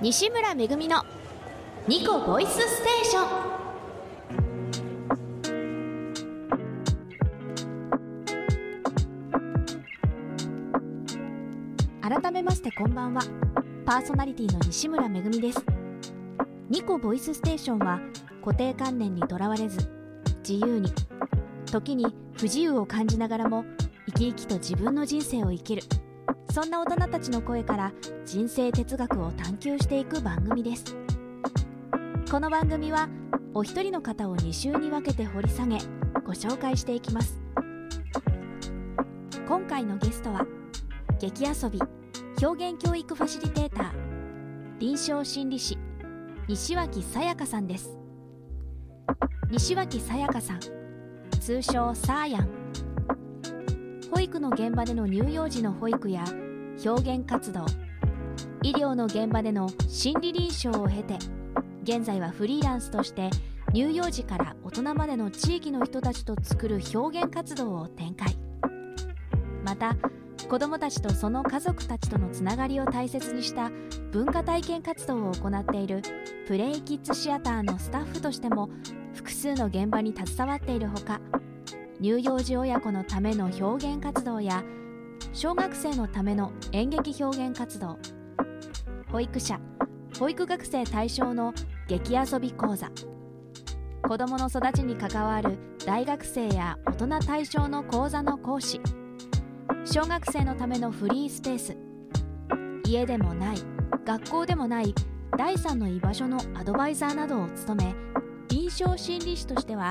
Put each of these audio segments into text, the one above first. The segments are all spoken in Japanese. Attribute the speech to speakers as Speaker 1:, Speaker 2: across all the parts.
Speaker 1: 西村めぐみのニコボイスステーション。改めましてこんばんは。パーソナリティの西村めぐみです。ニコボイスステーションは固定観念にとらわれず自由に時に不自由を感じながらも生き生きと自分の人生を生きる。そんな大人たちの声から人生哲学を探求していく番組です。この番組はお一人の方を2週に分けて掘り下げご紹介していきます。今回のゲストは劇遊び表現教育ファシリテーター臨床心理士西脇さやかさんです。西脇さやかさん通称サーヤン。保育の現場での乳幼児の保育や表現活動。医療の現場での心理臨床を経て現在はフリーランスとして乳幼児から大人までの地域の人たちと作る表現活動を展開。また子どもたちとその家族たちとのつながりを大切にした文化体験活動を行っているプレイキッズシアターのスタッフとしても複数の現場に携わっているほか乳幼児親子のための表現活動や小学生のための演劇表現活動。保育者保育学生対象の劇遊び講座。子どもの育ちに関わる大学生や大人対象の講座の講師。小学生のためのフリースペース。家でもない学校でもない第三の居場所のアドバイザーなどを務め臨床心理士としては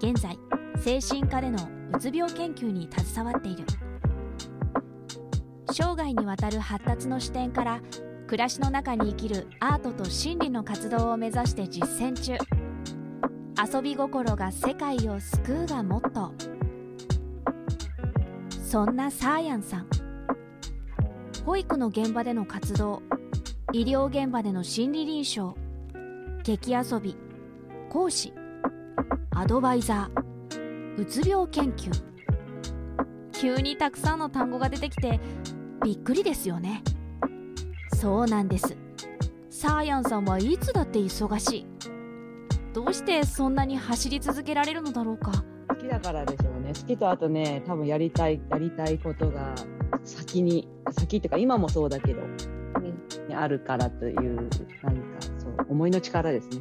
Speaker 1: 現在精神科でのうつ病研究に携わっている。生涯にわたる発達の視点から暮らしの中に生きるアートと心理の活動を目指して実践中。遊び心が世界を救うがモットーそんなサーヤンさん。保育の現場での活動医療現場での心理臨床劇遊び講師アドバイザーうつ病研究。急にたくさんの単語が出てきてびっくりですよね。そうなんです。サーヤンさんはいつだって忙しい。どうしてそんなに走り続けられるのだろうか。
Speaker 2: 好きだからでしょうね。好きとあとね多分やりたいやりたいことが先に先っていうか今もそうだけど、ね、あるからという何かそう思いの力ですね。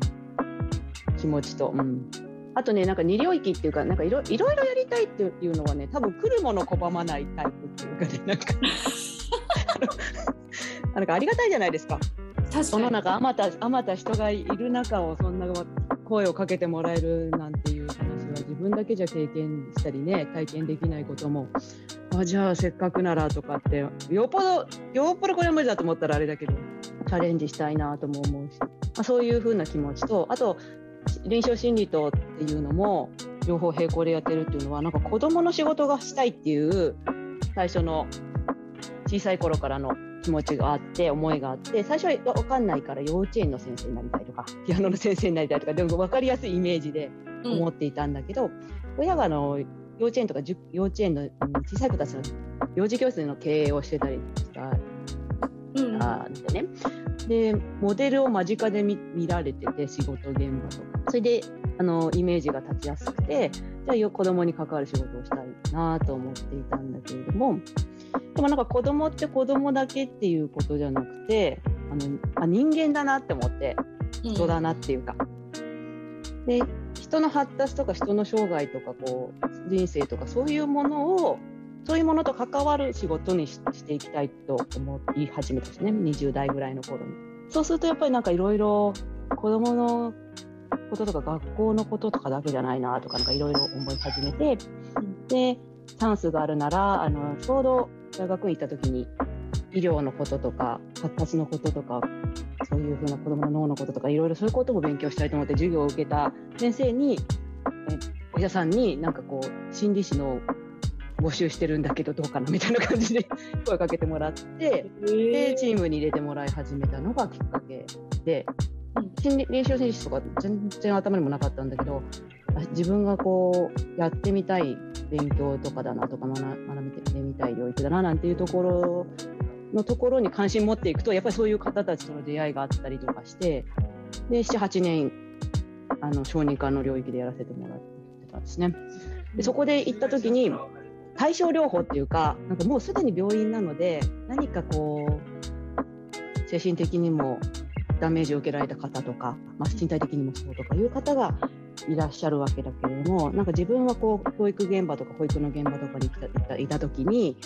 Speaker 2: 気持ちと、うん、あとねなんか二領域っていうかなんかいろいろやりたいっていうのはね多分来るもの拒まないタイプっていうかね なんか なんかありがたいじゃないですか。その中あまたあまた人がいる中をそんな声をかけてもらえるなんていう話は自分だけじゃ経験したりね体験できないことも。あじゃあせっかくならとかってよっぽどよっぽどこれ無理だと思ったらあれだけどチャレンジしたいなとも思うし、まあ、そういうふうな気持ちとあと臨床心理とっていうのも両方並行でやってるっていうのはなんか子どもの仕事がしたいっていう最初の小さい頃からの気持ちがあって思いがあって最初は分かんないから幼稚園の先生になりたいとかピアノの先生になりたいとかでも分かりやすいイメージで思っていたんだけど、うん、親があの幼稚園とか幼稚園の小さい子たちの幼児教室の経営をしてたりしたん。でね、うん、でモデルを間近で見られてて仕事現場とか。それであのイメージが立ちやすくてじゃあ子供に関わる仕事をしたいなと思っていたんだけれども。でもなんか子供って子供だけっていうことじゃなくてあのあ人間だなって思って人だなっていうか、うん、で人の発達とか人の生涯とかこう人生とかそういうものをそういうものと関わる仕事にしていきたいと思い始めたしね20代ぐらいの頃に。そうするとやっぱりなんかいろいろ子供のこととか学校のこととかだけじゃないなとかいろいろ思い始めて、でチャンスがあるならあのちょうど大学に行った時に医療のこととか発達のこととかそういうふうな子どもの脳のこととかいろいろそういうことも勉強したいと思って授業を受けた先生にえお医者さんになんかこう心理師の募集してるんだけどどうかなみたいな感じで 声かけてもらってでチームに入れてもらい始めたのがきっかけで心理臨床心理士とか全然頭にもなかったんだけど自分がこうやってみたい勉強とかだなとか学んでみたい領域だななんていうところのところに関心持っていくとやっぱりそういう方たちとの出会いがあったりとかしてで78年あの小児科の領域でやらせてもらってたんですね。でそこで行った時に対症療法っていうかなんかもうすでに病院なので何かこう精神的にもダメージを受けられた方とか、まあ、身体的にもそうとかいう方がいらっしゃるわけだけれどもなんか自分はこう教育現場とか保育の現場とかにいたいた時に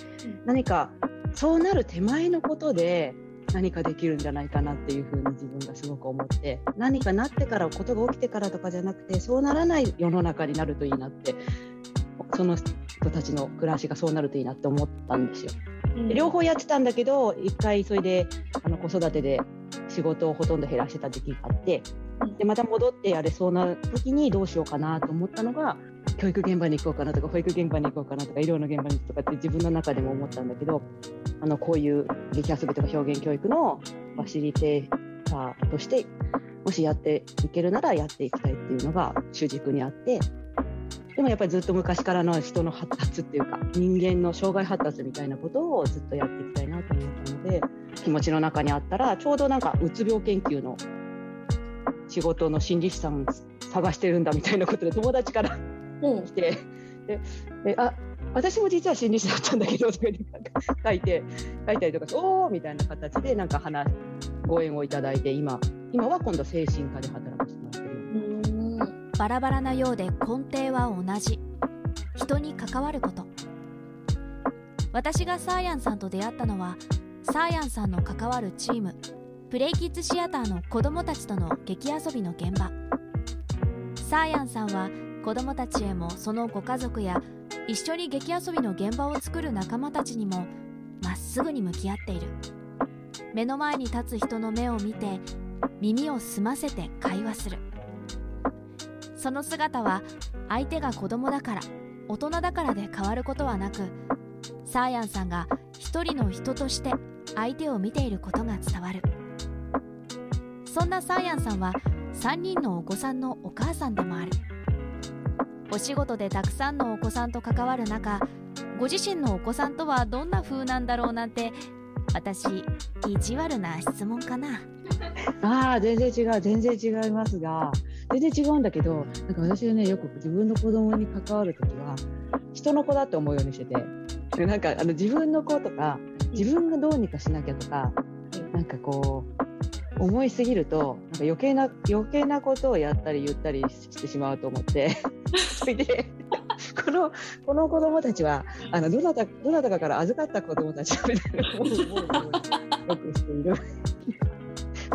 Speaker 2: 何かそうなる手前のことで何かできるんじゃないかなっていうふうに自分がすごく思って何かなってからことが起きてからとかじゃなくてそうならない世の中になるといいなってその人たちの暮らしがそうなるといいなって思ったんですよ。両方やってたんだけど一回それであの子育てで仕事をほとんど減らしてた時期があってでまた戻ってやれそうな時にどうしようかなと思ったのが教育現場に行こうかなとか保育現場に行こうかなとか医療の現場にとかって自分の中でも思ったんだけどあのこういう劇遊びとか表現教育のファシリテーターとしてもしやっていけるならやっていきたいっていうのが主軸にあってでもやっぱりずっと昔からの人の発達っていうか人間の障害発達みたいなことをずっとやっていきたいなと思ったので気持ちの中にあったらちょうどなんかうつ病研究の仕事の心理師さん探してるんだみたいなことで友達から来て、でであ私も実は心理師だったんだけどとか書いて書いたりとかしておおみたいな形でなんか話ご縁をいただいて今今は今度精神科で働かせてもらってる
Speaker 1: バラバラなようで根底は同じ。人に関わること。私がサーヤンさんと出会ったのはサーヤンさんの関わるチームプレイキッズシアターの子どもたちとの劇遊びの現場。サーヤンさんは子どもたちへもそのご家族や一緒に劇遊びの現場を作る仲間たちにもまっすぐに向き合っている。目の前に立つ人の目を見て耳を澄ませて会話する。その姿は相手が子供だから大人だからで変わることはなくサーヤンさんが一人の人として相手を見ていることが伝わる。そんなサーヤンさんは3人のお子さんのお母さんでもある。お仕事でたくさんのお子さんと関わる中ご自身のお子さんとはどんな風なんだろうなんて私意地悪な質問かな。
Speaker 2: ああ全然違う全然違いますが全然違うんだけどなんか私はねよく自分の子供に関わる時は人の子だって思うようにしてて。なんかあの自分の子とか自分がどうにかしなきゃとかなんかこう思いすぎるとなんか余計な余計なことをやったり言ったりしてしまうと思ってそれ でこのこの子供たちはあのどなたどなたかから預かった子供たちみたいなよくしている。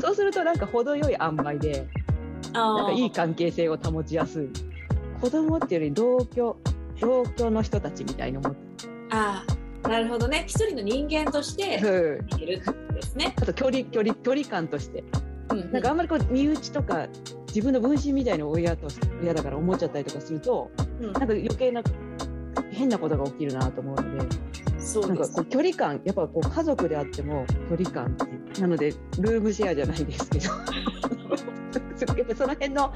Speaker 2: そうするとなんか程よい塩梅でなんかいい関係性を保ちやすい。子供っていうより同居同居の人たちみたいに思って。
Speaker 3: ああなるほどね。一人の人間としているですね、
Speaker 2: あと距離距離距離感として、うん、なんかあんまりこう身内とか自分の分身みたいな親と親だから思っちゃったりとかすると、うん、なんか余計な変なことが起きるなと思うので。そうなんかこう距離感やっぱこう家族であっても距離感ってなのでルームシェアじゃないですけど やっぱその辺の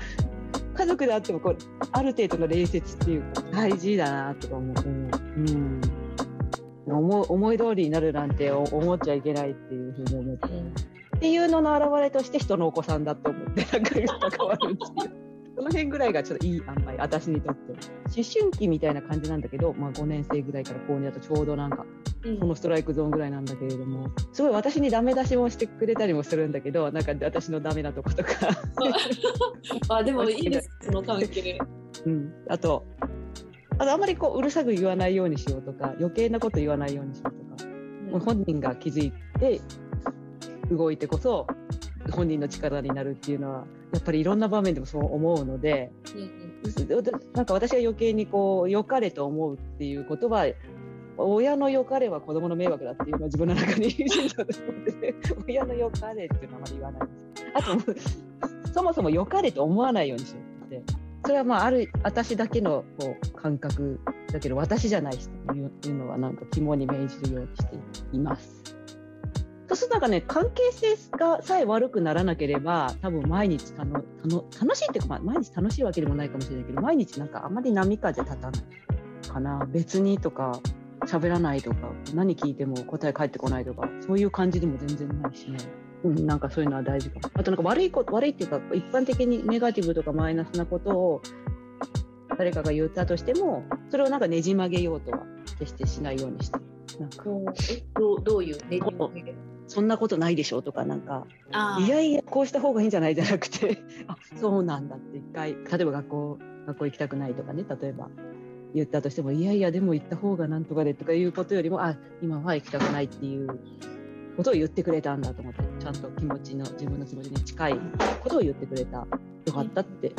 Speaker 2: 家族であってもこうある程度の礼節っていうか大事だなとか思う、うん。思思い通りになるなんて思っちゃいけないっていうふうに思って、っていうのの表れとして人のお子さんだと思ってなんか関わるんですよ。その辺ぐらいがちょっといい塩梅私にとって思春期みたいな感じなんだけど、まあ、5年生ぐらいから高2だとちょうどなんかこのストライクゾーンぐらいなんだけれども、すごい私にダメ出しもしてくれたりもするんだけどなんか私のダメなとことか。
Speaker 3: あでもいいです。その関係、
Speaker 2: うん、あとあとあんまりこううるさく言わないようにしようとか余計なこと言わないようにしようとか、うん、もう本人が気づいて動いてこそ本人の力になるっていうのはやっぱりいろんな場面でもそう思うので、うん、なんか私が余計にこう良かれと思うっていうことは親の良かれは子供の迷惑だっていうのは自分の中に親の良かれっていうのはあまり言わないです。あとそもそも良かれと思わないようにしようって。それはまあある私だけのこう感覚だけど私じゃない人というのはなんか肝に銘じるようにしています。そうなんかね関係性がさえ悪くならなければ多分毎日たのたの楽しいっていうか、毎日楽しいわけでもないかもしれないけど毎日なんかあまり波風立たないかな別にとか喋らないとか何聞いても答え返ってこないとかそういう感じでも全然ないしね。うん、なんかそういうのは大事かも。あとなんか悪いこと悪いっていうか一般的にネガティブとかマイナスなことを誰かが言ったとしてもそれをなんかねじ曲げようとは決してしないようにして。なんか
Speaker 3: どうどういうねじ曲
Speaker 2: げ？そんなことないでしょうとかなんかいやいやこうした方がいいんじゃないじゃなくて あそうなんだって一回例えば学校学校行きたくないとかね例えば言ったとしてもいやいやでも行った方がなんとかでとかいうことよりもあ今は行きたくないっていうことを言ってくれたんだと思ってちゃんと気持ちの自分の気持ちに近いことを言ってくれたよかったって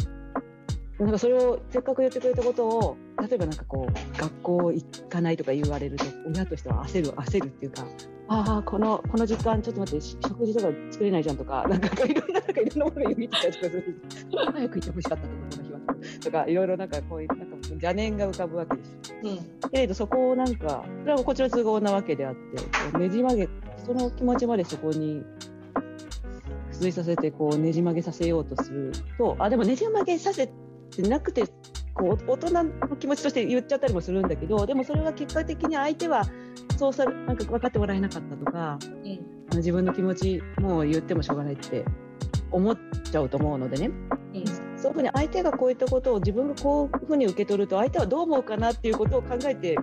Speaker 2: なんかそれをせっかく言ってくれたことを例えばなんかこう学校行かないとか言われると親としては焦る焦るっていうかああこのこの時間ちょっと待って食事とか作れないじゃんとかなんかいろんななんかいろんなものが読みたりとかす。る早く行ってほしかったとかこの日は。とかいろいろなんかこういうなんか邪念が浮かぶわけですよ。うん、けれどそこをなんかそれはこっちの都合なわけであってねじ曲げその気持ちまでそこに付随させてこうねじ曲げさせようとするとあでもねじ曲げさせてなくてこう大人の気持ちとして言っちゃったりもするんだけどでもそれは結果的に相手はそうさなんか分かってもらえなかったとか、うん、自分の気持ちもう言ってもしょうがないって思っちゃうと思うのでね、うん、そういうふうに相手がこういったことを自分がこういうふうに受け取ると相手はどう思うかなっていうことを考えて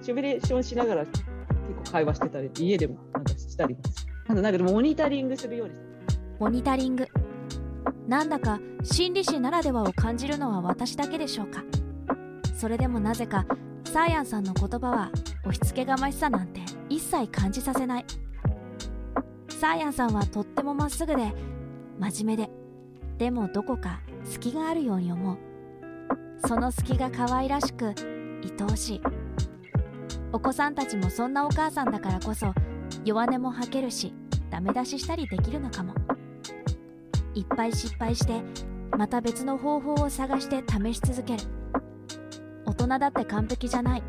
Speaker 2: シミュレーションしながら結構会話してたり家でもなんかしたりなんかモニタリングするように
Speaker 1: モニタリングなんだか心理師ならではを感じるのは私だけでしょうか？それでもなぜかサーヤンさんの言葉は押し付けがましさなんて一切感じさせない。サーヤンさんはとってもまっすぐで真面目ででもどこか隙があるように思う。その隙が可愛らしく愛おしい。お子さんたちもそんなお母さんだからこそ弱音も吐けるしダメ出ししたりできるのかも。いっぱい失敗してまた別の方法を探して試し続ける。大人だって完璧じゃない。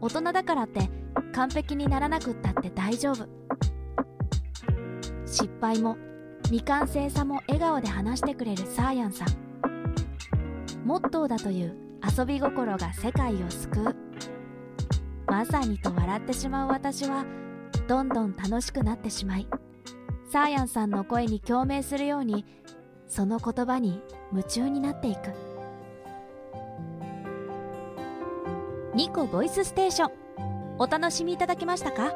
Speaker 1: 大人だからって完璧にならなくったって大丈夫。失敗も未完成さも笑顔で話してくれるサーヤンさん。モットーだという遊び心が世界を救う。まさにと笑ってしまう私はどんどん楽しくなってしまいサーヤンさんの声に共鳴するようにその言葉に夢中になっていく。ニコボイスステーションお楽しみいただけましたか？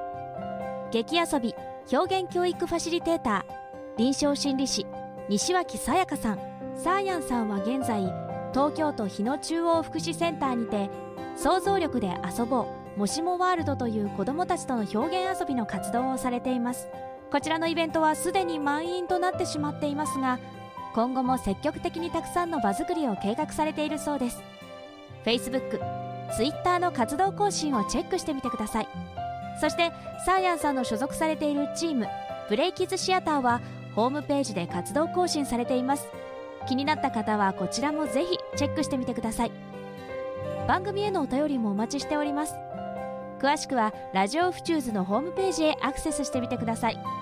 Speaker 1: 劇遊び表現教育ファシリテーター臨床心理士西脇さやかさん。サーヤンさんは現在東京都日野中央福祉センターにて想像力で遊ぼうもしもワールドという子どもたちとの表現遊びの活動をされています。こちらのイベントはすでに満員となってしまっていますが今後も積極的にたくさんの場作りを計画されているそうです。Facebook、Twitter の活動更新をチェックしてみてください。そしてサーヤンさんの所属されているチームブレイキズシアターはホームページで活動更新されています。気になった方はこちらもぜひチェックしてみてください。番組へのお便りもお待ちしております。詳しくはラジオフチューズのホームページへアクセスしてみてください。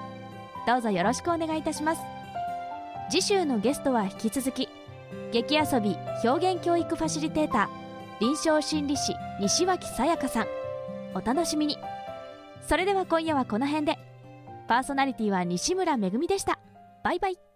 Speaker 1: どうぞよろしくお願いいたします。次週のゲストは引き続き劇遊び表現教育ファシリテーター臨床心理士西脇さやかさん。お楽しみに。それでは今夜はこの辺で。パーソナリティは西村めぐみでした。バイバイ。